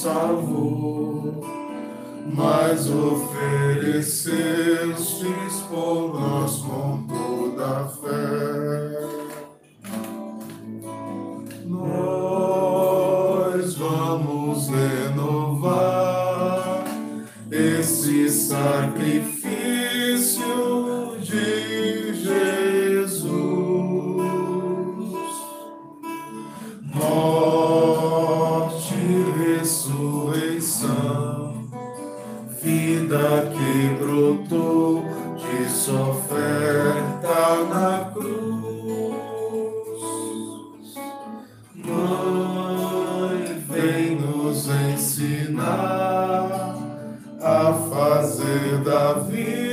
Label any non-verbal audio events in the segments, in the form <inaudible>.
salvou, mas ofereceu-se por nós com nos ensinar a fazer da vida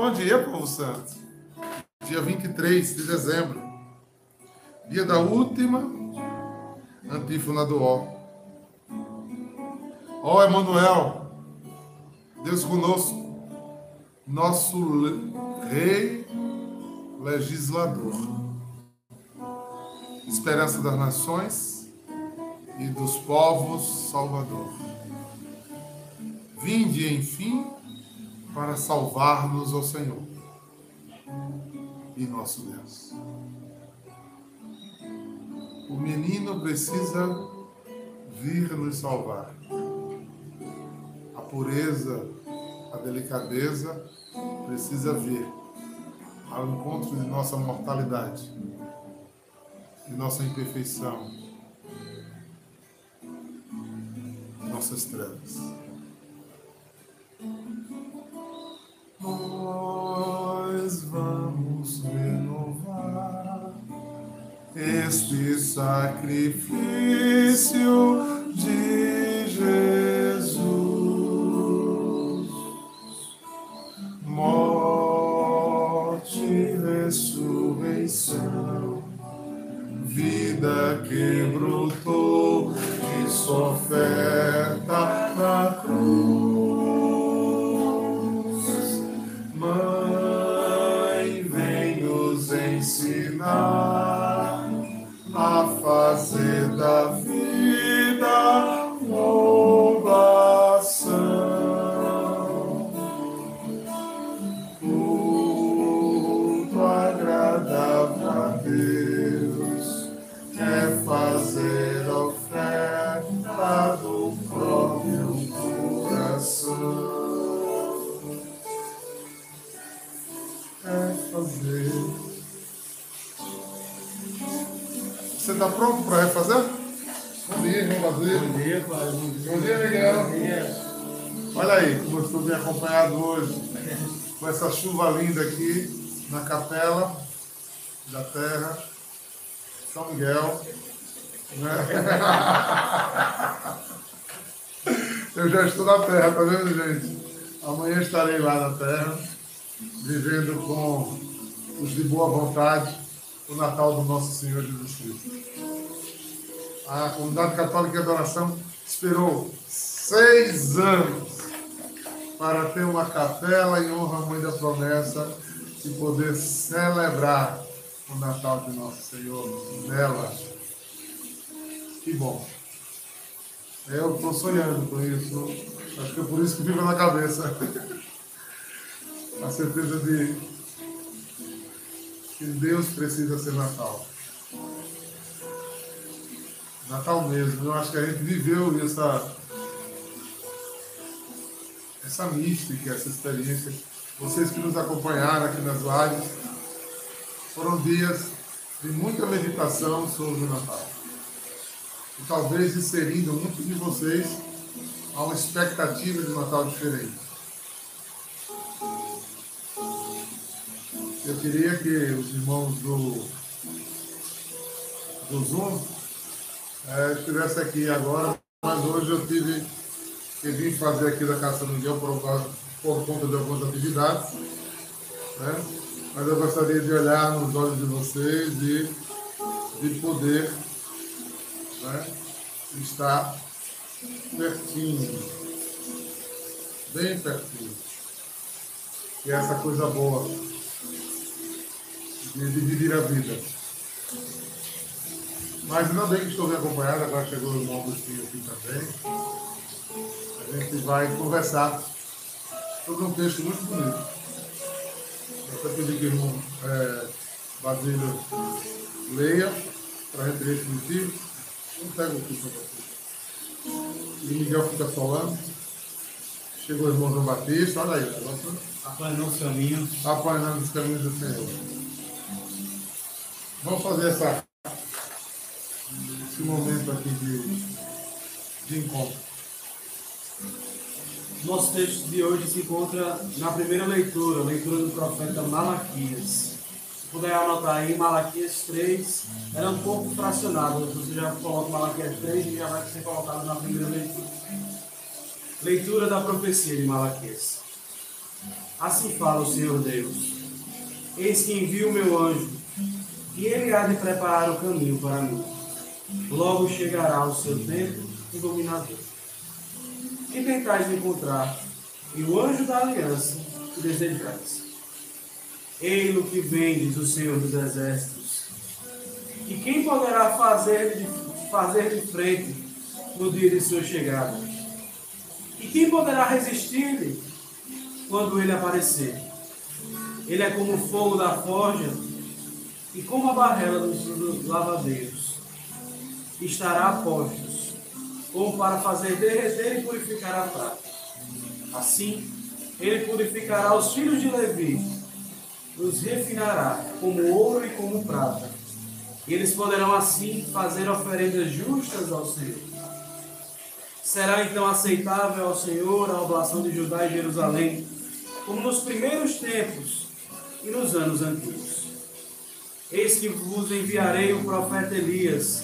Bom dia, povo santo. Dia 23 de dezembro. Dia da última antífona do Ó. Ó Emanuel, Deus conosco, nosso rei legislador. Esperança das nações e dos povos salvador. Vinde, enfim, para salvar-nos, ó Senhor e nosso Deus. O menino precisa vir nos salvar. A pureza, a delicadeza precisa vir ao encontro de nossa mortalidade, de nossa imperfeição, nossas trevas. Nós vamos renovar este sacrifício de Jesus. Morte, ressurreição, vida que brotou de sua oferta ensinar a fazer chuva linda aqui na capela da terra, São Miguel. né? <laughs> Eu já estou na terra, tá vendo, gente? Amanhã estarei lá na terra, vivendo com os de boa vontade o Natal do nosso Senhor Jesus Cristo. A comunidade católica de adoração esperou seis anos para ter uma capela em honra à Mãe da Promessa e poder celebrar o Natal de Nosso Senhor nela. Que bom. Eu estou sonhando com isso. Acho que é por isso que fica na cabeça. <laughs> A certeza de que Deus precisa ser Natal. Natal mesmo. Eu acho que a gente viveu essa, essa mística, essa experiência. Vocês que nos acompanharam aqui nas lives, foram dias de muita meditação sobre o Natal. e talvez inserindo muitos de vocês a uma expectativa de Natal diferente. Eu queria que os irmãos do, do Zoom é, estivessem aqui agora, mas hoje eu tive que vir fazer aqui da Casa Miguel por, por conta de algumas atividades. Né? Mas eu gostaria de olhar nos olhos de vocês e de poder né, estar pertinho, bem pertinho. E essa coisa boa de dividir a vida. Mas ainda bem que estou bem acompanhado, agora chegou o irmão Agostinho aqui também. A gente vai conversar sobre um texto muito bonito. Eu até pedi que o irmão é, Basílio leia para a gente refletir. Não pega o texto para. E Miguel fica falando. Chegou o irmão João Batista, olha aí. Apanhando os caminhos. Apanhando os caminhos do Senhor. Vamos fazer essa, esse momento aqui de, de encontro. Nosso texto de hoje se encontra na primeira leitura, leitura do profeta Malaquias. Se puder anotar aí, Malaquias 3, era um pouco fracionado. Você já coloca Malaquias 3 e já vai ser colocado na primeira leitura. Leitura da profecia de Malaquias. Assim fala o Senhor Deus: Eis que envio o meu anjo e ele há de preparar o caminho para mim. Logo chegará o seu tempo iluminador. E tentais encontrar, e o anjo da aliança que desejais. Ei-lo que vem, diz o Senhor dos Exércitos. E quem poderá fazer de, fazer de frente no dia de sua chegada? E quem poderá resistir-lhe quando ele aparecer? Ele é como o fogo da forja e como a barrela dos lavadeiros estará a postos, como para fazer derreter e purificar a prata. Assim, ele purificará os filhos de Levi, os refinará como ouro e como prata. E eles poderão assim fazer oferendas justas ao Senhor. Será então aceitável ao Senhor a oblação de Judá e Jerusalém, como nos primeiros tempos e nos anos antigos. Eis que vos enviarei o profeta Elias,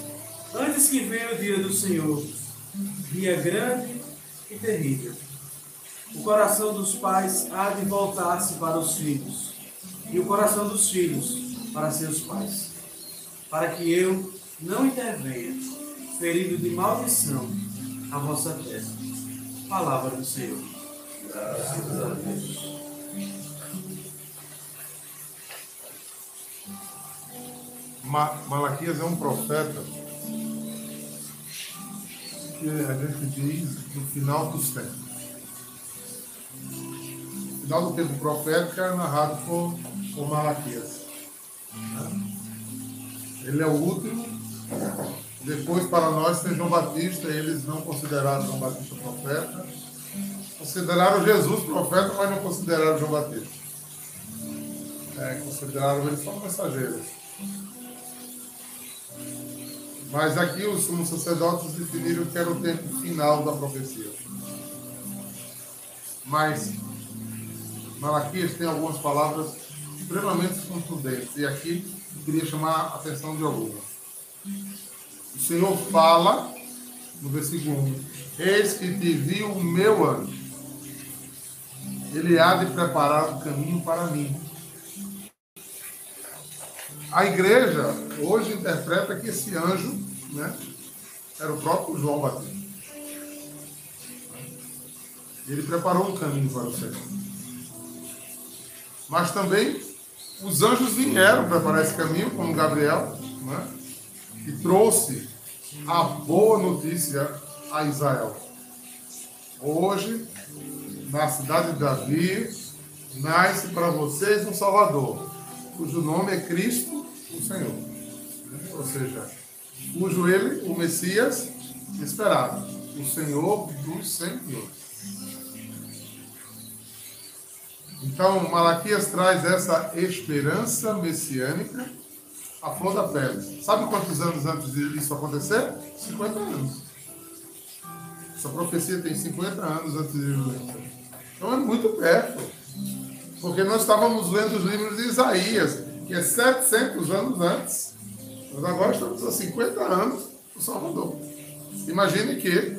antes que venha o dia do Senhor, dia grande e terrível. O coração dos pais há de voltar-se para os filhos, e o coração dos filhos para seus pais, para que eu não intervenha, ferido de maldição, a vossa terra. Palavra do Senhor. Graças a Deus. Malaquias é um profeta que a gente diz no final dos tempos. O final do tempo profético é narrado por, por Malaquias. Ele é o último. Depois, para nós, tem João Batista. Eles não consideraram João Batista profeta. Consideraram Jesus profeta, mas não consideraram João Batista. É, consideraram ele só mensageiros. Mas aqui os sumos sacerdotes definiram que era o tempo final da profecia. Mas Malaquias tem algumas palavras extremamente contundentes. E aqui eu queria chamar a atenção de algumas. O Senhor fala, no versículo 1, Eis que te viu o meu anjo. Ele há de preparar o caminho para mim a igreja hoje interpreta que esse anjo né, era o próprio João Batista. Ele preparou um caminho para o Senhor. Mas também os anjos vieram preparar esse caminho, como Gabriel, né, e trouxe a boa notícia a Israel. Hoje, na cidade de Davi, nasce para vocês um Salvador, cujo nome é Cristo o Senhor. Ou seja, cujo ele, o Messias, esperava. O Senhor dos Senhores. Então, Malaquias traz essa esperança messiânica a flor da pele. Sabe quantos anos antes de isso acontecer? 50 anos. Essa profecia tem 50 anos antes de Jesus. Então é muito perto. Porque nós estávamos lendo os livros de Isaías, que é 700 anos antes. Mas agora estamos há 50 anos do Salvador. Imagine que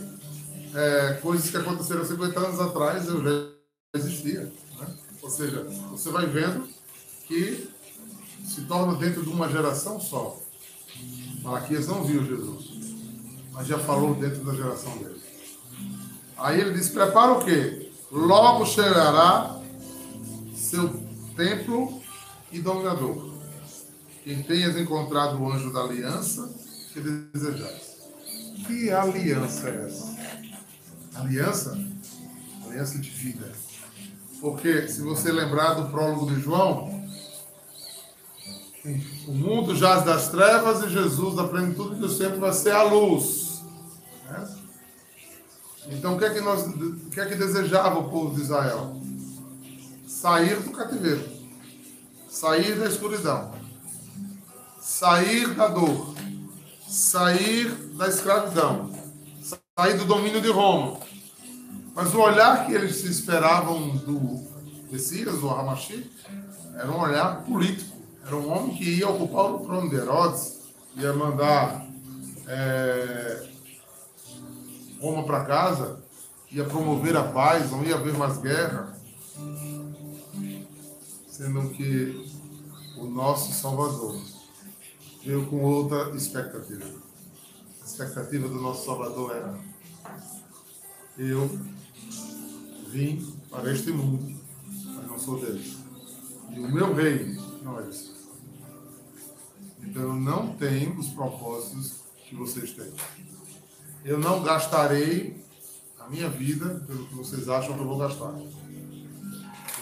é, coisas que aconteceram 50 anos atrás eu já existia. Né? Ou seja, você vai vendo que se torna dentro de uma geração só. Malaquias não viu Jesus, mas já falou dentro da geração dele. Aí ele diz: prepara o quê? Logo chegará seu templo e dominador. Quem tenhas encontrado o anjo da aliança que desejais. Que aliança é essa? Aliança? Aliança de vida. Porque se você lembrar do prólogo de João, o mundo jaz das trevas e Jesus, da plenitude do sempre, vai ser a luz. Né? Então, o que é que nós, o que é que desejava o povo de Israel? Sair do cativeiro, sair da escuridão, sair da dor, sair da escravidão, sair do domínio de Roma. Mas o olhar que eles se esperavam do Messias, do Hamashi, era um olhar político. Era um homem que ia ocupar o trono de Herodes, ia mandar é, Roma para casa, ia promover a paz, não ia haver mais guerra. Sendo que o nosso Salvador veio com outra expectativa. A expectativa do nosso Salvador era: eu vim para este mundo, mas não sou dele. E o meu reino não é esse. Então eu não tenho os propósitos que vocês têm. Eu não gastarei a minha vida pelo que vocês acham que eu vou gastar.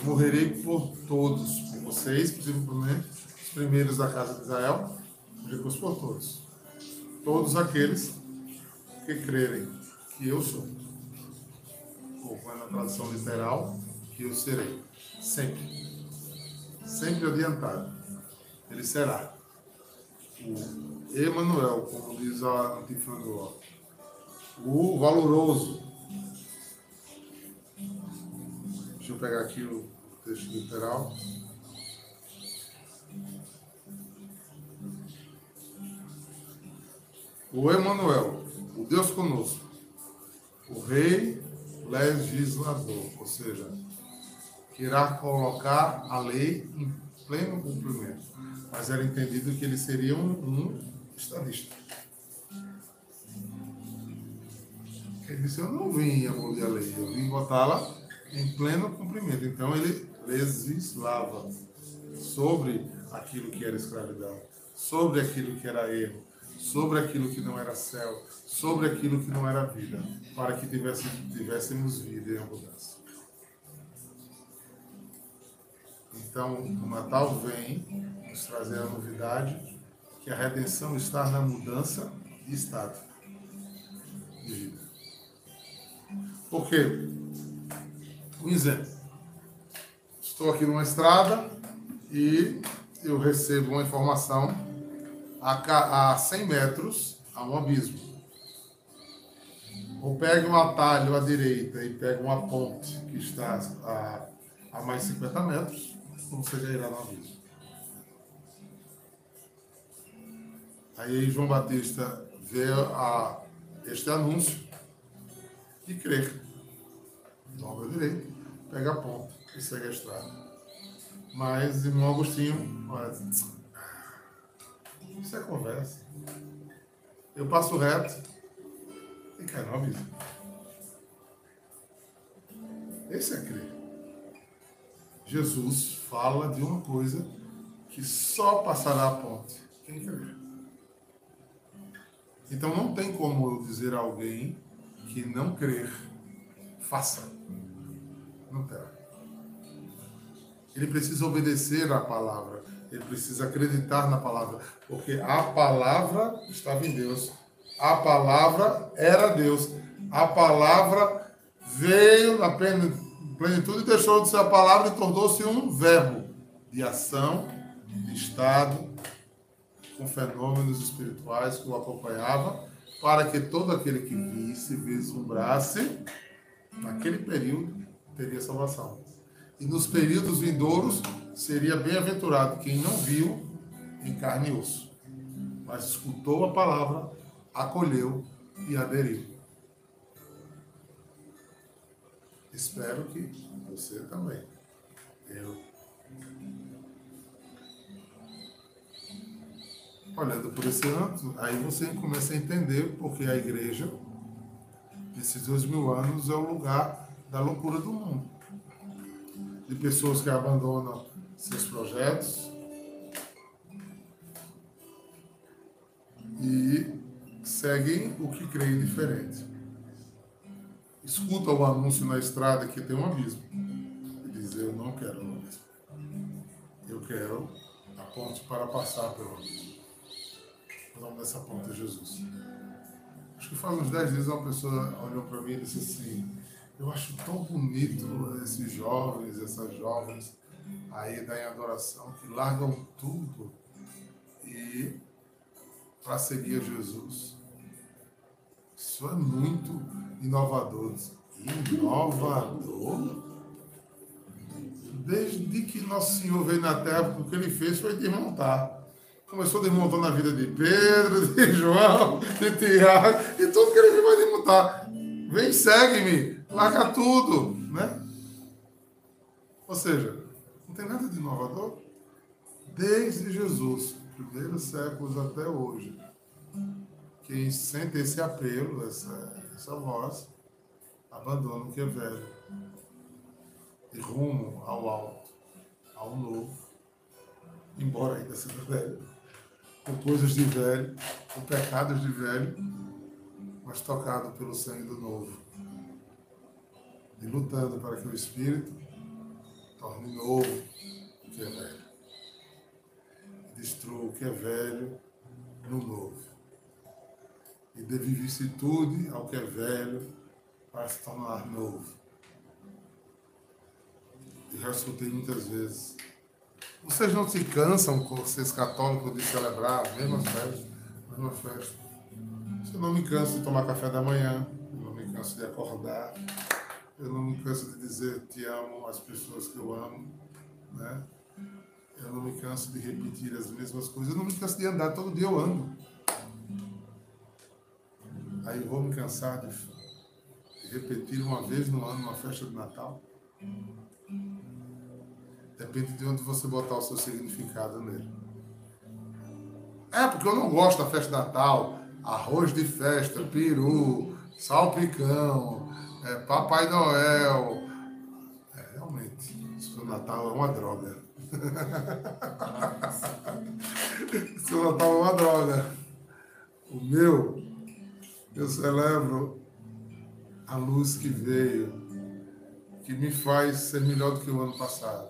Morrerei por todos, por vocês, principalmente os primeiros da casa de Israel, depois por todos. Todos aqueles que crerem que eu sou. Ou na tradução literal, que eu serei. Sempre. Sempre adiantado. Ele será o Emanuel, como diz a do o valoroso. Deixa eu pegar aqui o texto literal. O Emanuel, o Deus conosco, o Rei legislador, ou seja, que irá colocar a lei em pleno cumprimento mas era entendido que ele seria um, um estadista. Ele disse, eu não vim abolir a lei, eu vim botá-la em pleno cumprimento. Então ele legislava sobre aquilo que era escravidão, sobre aquilo que era erro, sobre aquilo que não era céu, sobre aquilo que não era vida, para que tivéssemos vida em abundância. Então, o Natal vem nos trazer a novidade que a redenção está na mudança de estado de vida. Por quê? Um exemplo. Estou aqui numa estrada e eu recebo uma informação a 100 metros há um abismo. Ou pego um atalho à direita e pego uma ponte que está a, a mais 50 metros, você já irá no abismo. Aí João Batista vê a, este anúncio e crê. Dobra direito, pega a ponta e segue a estrada. Mas irmão Agostinho, olha, isso é conversa. Eu passo reto e cai no abismo. Esse é crer. Jesus fala de uma coisa que só passará a ponte. Quem crer? Então não tem como eu dizer a alguém que não crer, faça. Não terá. Ele precisa obedecer à palavra. Ele precisa acreditar na palavra. Porque a palavra estava em Deus. A palavra era Deus. A palavra veio na plenitude e deixou de ser a palavra e tornou-se um verbo de ação, de estado com fenômenos espirituais que o acompanhavam, para que todo aquele que visse, vislumbrasse, naquele período, teria salvação. E nos períodos vindouros, seria bem-aventurado quem não viu em carne e osso, mas escutou a palavra, acolheu e aderiu. Espero que você também. Eu. Olhando por esse ângulo, aí você começa a entender porque a igreja, nesses dois mil anos, é o lugar da loucura do mundo. De pessoas que abandonam seus projetos e seguem o que creem diferente escuta o anúncio na estrada que tem um abismo e diz: Eu não quero o abismo. Eu quero a ponte para passar pelo abismo. O nome dessa ponte é Jesus. Acho que faz uns 10 dias uma pessoa olhou para mim e disse assim: Eu acho tão bonito esses jovens, essas jovens aí da em adoração que largam tudo e para seguir Jesus. Isso é muito inovador. Inovador? Desde que Nosso Senhor veio na terra, o que ele fez foi desmontar. Começou desmontando a vida de Pedro, de João, de Tiago, e tudo que ele veio vai desmontar. Vem, segue-me, larga tudo, né? Ou seja, não tem nada de inovador. Desde Jesus, primeiros séculos até hoje, quem sente esse apelo, essa, essa voz, abandona o que é velho e rumo ao alto, ao novo, embora ainda seja velho, com coisas de velho, com pecados de velho, mas tocado pelo sangue do novo. E lutando para que o Espírito torne novo o que é velho. Destrua o que é velho no novo e dê vicissitude ao que é velho para se tornar novo. E já escutei muitas vezes. Vocês não se cansam, vocês católicos, de celebrar as mesmas festas, as mesmas festas. Eu não me canso de tomar café da manhã, eu não me canso de acordar, eu não me canso de dizer te amo às pessoas que eu amo, né? Eu não me canso de repetir as mesmas coisas, eu não me canso de andar, todo dia eu ando. Aí eu vou me cansar de repetir uma vez no ano uma festa de Natal. Depende de onde você botar o seu significado nele. É, porque eu não gosto da festa de Natal. Arroz de festa, peru, salpicão, é, Papai Noel. É, realmente, isso o Natal é uma droga. Isso Natal é uma droga. O meu eu celebro a luz que veio, que me faz ser melhor do que o ano passado,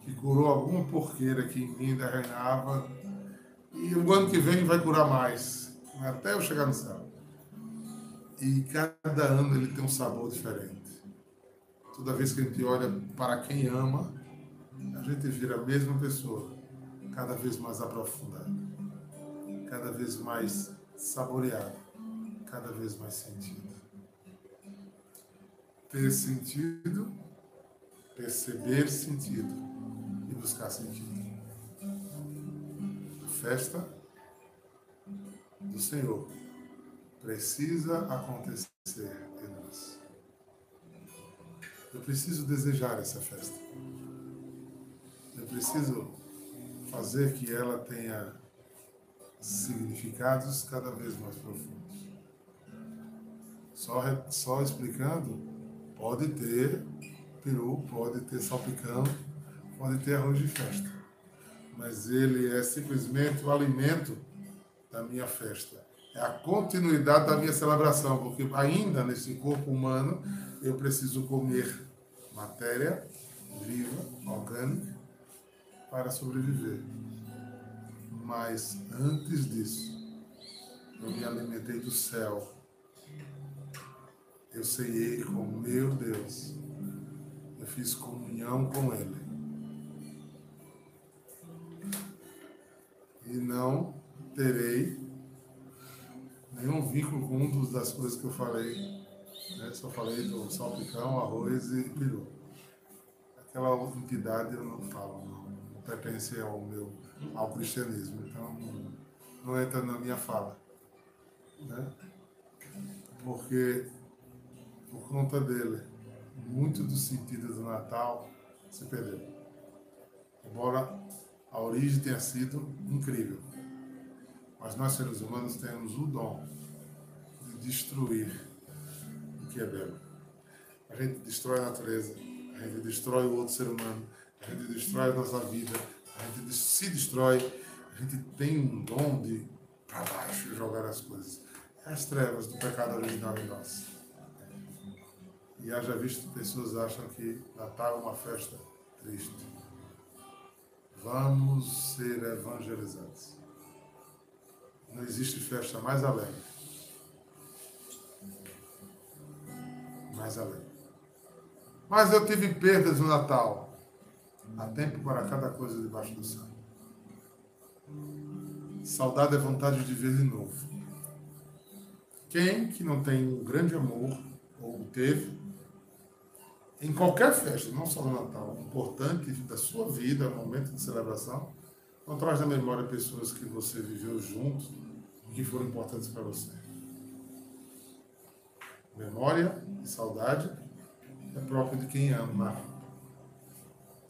que curou alguma porqueira que em mim ainda reinava, e o ano que vem vai curar mais, até eu chegar no céu. E cada ano ele tem um sabor diferente. Toda vez que a gente olha para quem ama, a gente vira a mesma pessoa, cada vez mais aprofundada, cada vez mais saboreada cada vez mais sentido. Ter sentido, perceber sentido e buscar sentido. A festa do Senhor precisa acontecer em nós. Eu preciso desejar essa festa. Eu preciso fazer que ela tenha significados cada vez mais profundos. Só, só explicando, pode ter peru, pode ter salpicão, pode ter arroz de festa. Mas ele é simplesmente o alimento da minha festa. É a continuidade da minha celebração, porque ainda nesse corpo humano eu preciso comer matéria viva, orgânica, para sobreviver. Mas antes disso, eu me alimentei do céu eu ceiei com meu Deus. Eu fiz comunhão com Ele. E não terei nenhum vínculo com um das coisas que eu falei. Né? Só falei do salpicão, arroz e peru. Aquela entidade eu não falo, não, não pertence ao meu ao cristianismo, então não, não entra na minha fala. Né? Porque por conta dele, muito do sentido do Natal se perdeu. Embora a origem tenha sido incrível. Mas nós, seres humanos, temos o dom de destruir o que é belo. A gente destrói a natureza, a gente destrói o outro ser humano, a gente destrói a nossa vida, a gente se destrói, a gente tem um dom de para baixo jogar as coisas. É as trevas do pecado original em nós. E haja visto pessoas acham que Natal é uma festa triste. Vamos ser evangelizados. Não existe festa mais alegre. Mais alegre. Mas eu tive perdas no Natal. Há tempo para cada coisa debaixo do céu. Saudade é vontade de ver de novo. Quem que não tem um grande amor, ou teve, em qualquer festa, não só no Natal, importante da sua vida, momento de celebração, não traz na memória pessoas que você viveu juntos e que foram importantes para você. Memória e saudade é próprio de quem ama.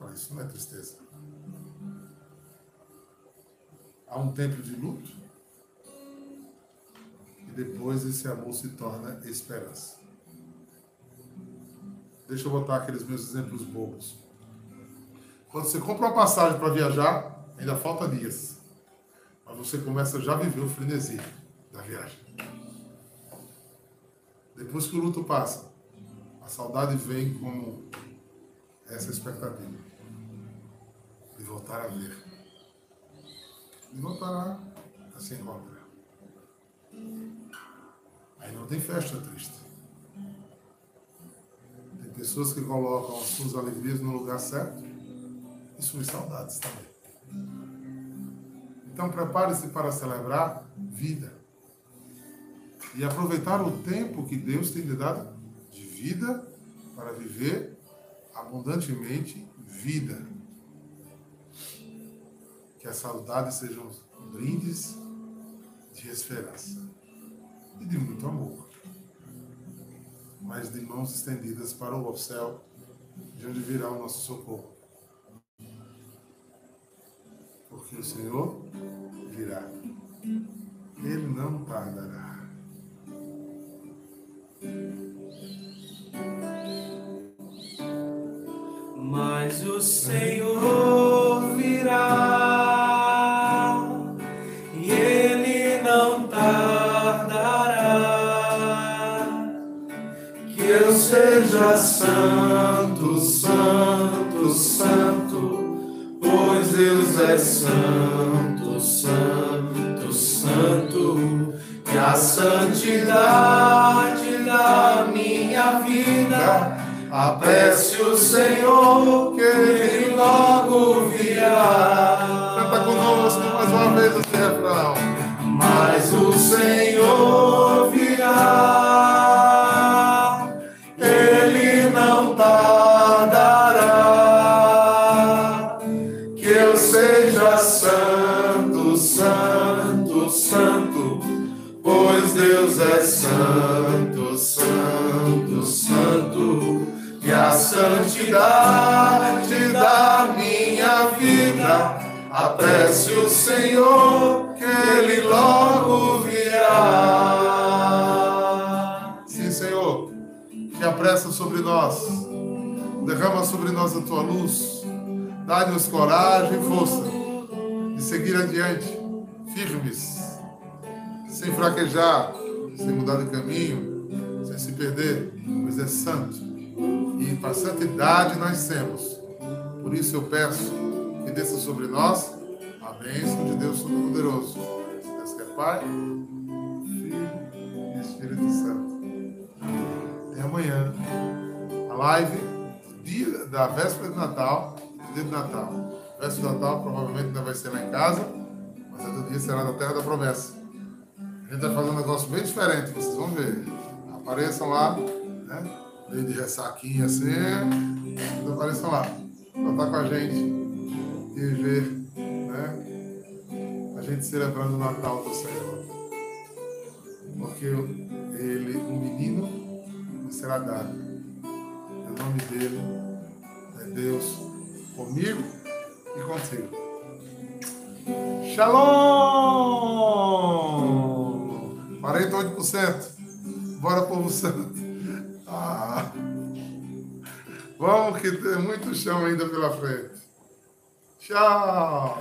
Mas isso não é tristeza. Há um tempo de luto e depois esse amor se torna esperança. Deixa eu botar aqueles meus exemplos bobos. Quando você compra uma passagem para viajar, ainda falta dias. Mas você começa já a viver o frenesi da viagem. Depois que o luto passa, a saudade vem com essa expectativa de voltar a ver. De voltar a se encontrar. Aí não tem festa triste. Tem pessoas que colocam as suas alegrias no lugar certo e suas saudades também. Então prepare-se para celebrar vida. E aproveitar o tempo que Deus tem lhe dado de vida para viver abundantemente vida. Que a saudade sejam brindes de esperança e de muito amor, mas de mãos estendidas para o céu, de onde virá o nosso socorro. Porque o Senhor virá, Ele não tardará. Mas o Senhor virá e ele não tardará. Que eu seja santo, santo, santo, santo. Que a santidade da minha vida apresse o Senhor, que ele logo virá. Canta conosco mais uma vez esse refrão. Mas o Senhor é santo, santo, santo. Que a santidade da minha vida apresse o Senhor, que Ele logo virá. Sim, Senhor, que apressa sobre nós, derrama sobre nós a tua luz, dá-nos coragem e força de seguir adiante, firmes, sem fraquejar, sem mudar de caminho, sem se perder, pois é santo. E para a santidade nascemos. Por isso eu peço que desça sobre nós a bênção de Deus Todo-Poderoso. Deus que é Pai, Filho e Espírito Santo. Até amanhã. A live dia da véspera de Natal, do dia de Natal. Véspera de Natal provavelmente ainda vai ser lá em casa, mas Todo dia será da terra da promessa. Gente vai fazer um negócio bem diferente, vocês vão ver. Apareçam lá, né? Meio de ressaquinha assim. Vocês apareçam lá. Pra estar com a gente e ver, né? A gente celebrando o Natal do Senhor. Porque ele, um menino, será dado. O nome dele é Deus comigo e contigo. Shalom! 48%. Bora, povo santo. Ah. Vamos que tem muito chão ainda pela frente. Tchau!